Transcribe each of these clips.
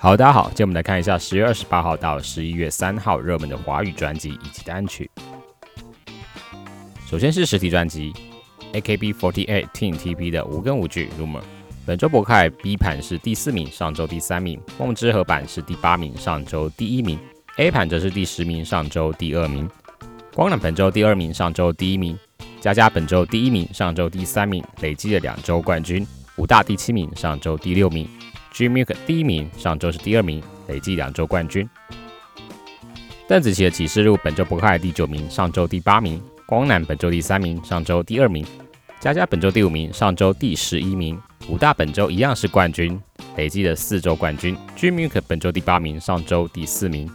好，大家好，今天我们来看一下十月二十八号到十一月三号热门的华语专辑以及单曲。首先是实体专辑，AKB48 Teen TP 的无根无据 Rumor。本周博凯 B 盘是第四名，上周第三名；梦之和版是第八名，上周第一名；A 盘则是第十名，上周第二名。光南本周第二名，上周第一名；佳佳本周第一名，上周第三名，累计了两周冠军。武大第七名，上周第六名；G Milk 第一名，上周是第二名，累计两周冠军。邓紫棋的启示录本周博凯第九名，上周第八名；光南本周第三名，上周第二名；佳佳本周第五名，上周第十一名。五大本周一样是冠军，累计的四周冠军。Dream Milk 本周第八名，上周第四名。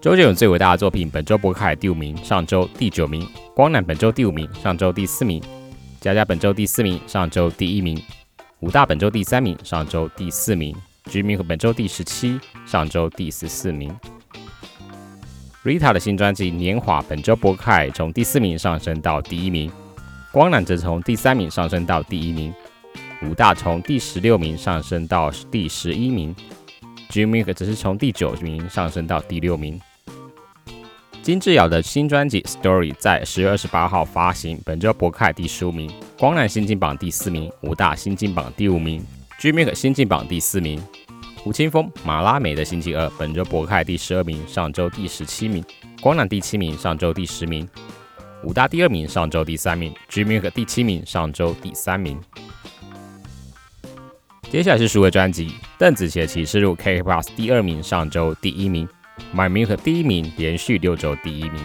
周杰伦最伟大的作品本周博凯第五名，上周第九名。光南本周第五名，上周第四名。佳佳本周第四名，上周第一名。五大本周第三名，上周第四名。，dreaming 本周第十七，上周第十四名。Rita 的新专辑《年华》本周博凯从第四名上升到第一名。光南则从第三名上升到第一名。五大从第十六名上升到第十一名，Jimmy 则是从第九名上升到第六名。金智瑶的新专辑《Story》在十月二十八号发行，本周博凯第十五名，光南新进榜第四名，五大新进榜第五名，Jimmy 新进榜第四名。吴青峰马拉美的星期二本周博凯第十二名，上周第十七名，光南第七名，上周第十名。五大第二名，上周第三名；Jimmy 第七名，上周第三名。接下来是数位专辑，邓紫棋的启示录 K Plus 第二名，上周第一名；My Milk 第一名，连续六周第一名。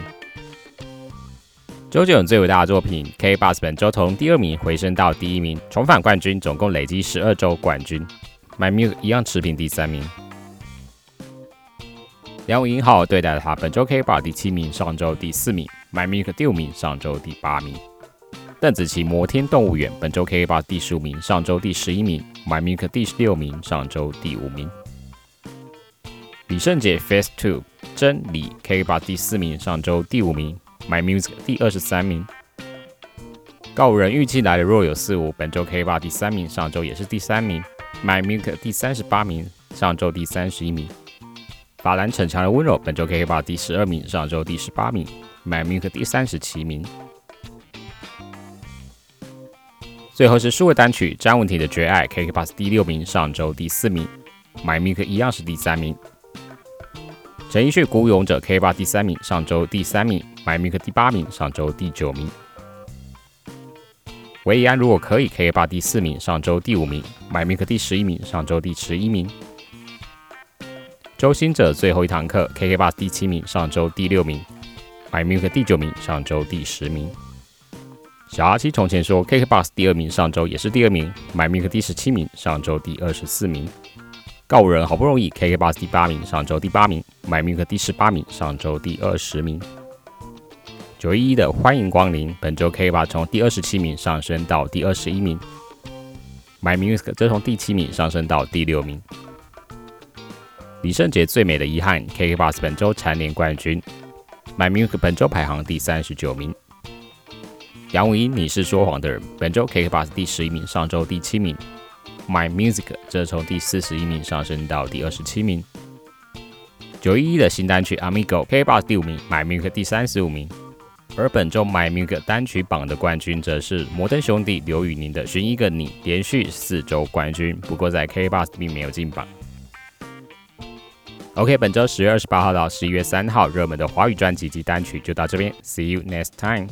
周杰伦最伟大的作品 K Bus 本周从第二名回升到第一名，重返冠军，总共累积十二周冠军。My Milk 一样持平第三名。梁武英浩对待他本周 K Bus 第七名，上周第四名；My Milk 第五名，上周第八名。邓紫棋《摩天动物园》本周 K 八第十五名，上周第十一名；My Milk 第十六名，上周第五名。李圣杰《Face Two》真理 K 八第四名，上周第五名；My Music 第二十三名。告五人预计来的若有似无，本周 K 八第三名，上周也是第三名；My Milk 第三十八名，上周第三十一名。法兰逞强的温柔本周 K 八第十二名，上周第十八名；My Milk 第三十七名。最后是数位单曲詹文婷的《绝爱》，KK Bus 第六名，上周第四名；My Milk 一样是第三名。陈奕迅《孤勇者》，KK Bus 第三名，上周第三名；My Milk 第八名，上周第九名。韦以安如果可以，KK Bus 第四名，上周第五名；My Milk 第十一名，上周第十一名。周星哲最后一堂课，KK Bus 第七名，上周第六名；My Milk 第九名，上周第十名。小阿七从前说，K K 八第二名，上周也是第二名；My Milk 第十七名，上周第二十四名；告五人好不容易，K K bus 第八名，上周第八名；My Milk 第十八名，上周第二十名。九一一的欢迎光临，本周 KKBOX 从第二十七名上升到第二十一名；My Music 则从第七名上升到第六名。李圣杰最美的遗憾，K K bus 本周蝉联冠军；My Music 本周排行第三十九名。杨武英，你是说谎的人。本周 K K bus 第十一名，上周第七名。My Music 则从第四十一名上升到第二十七名。九一一的新单曲 Amigo KBOX 第五名，My Music 第三十五名。而本周 My Music 单曲榜的冠军则是摩登兄弟刘宇宁的《寻一个你》，连续四周冠军。不过在 KBOX 并没有进榜。OK，本周十月二十八号到十一月三号热门的华语专辑及单曲就到这边。See you next time。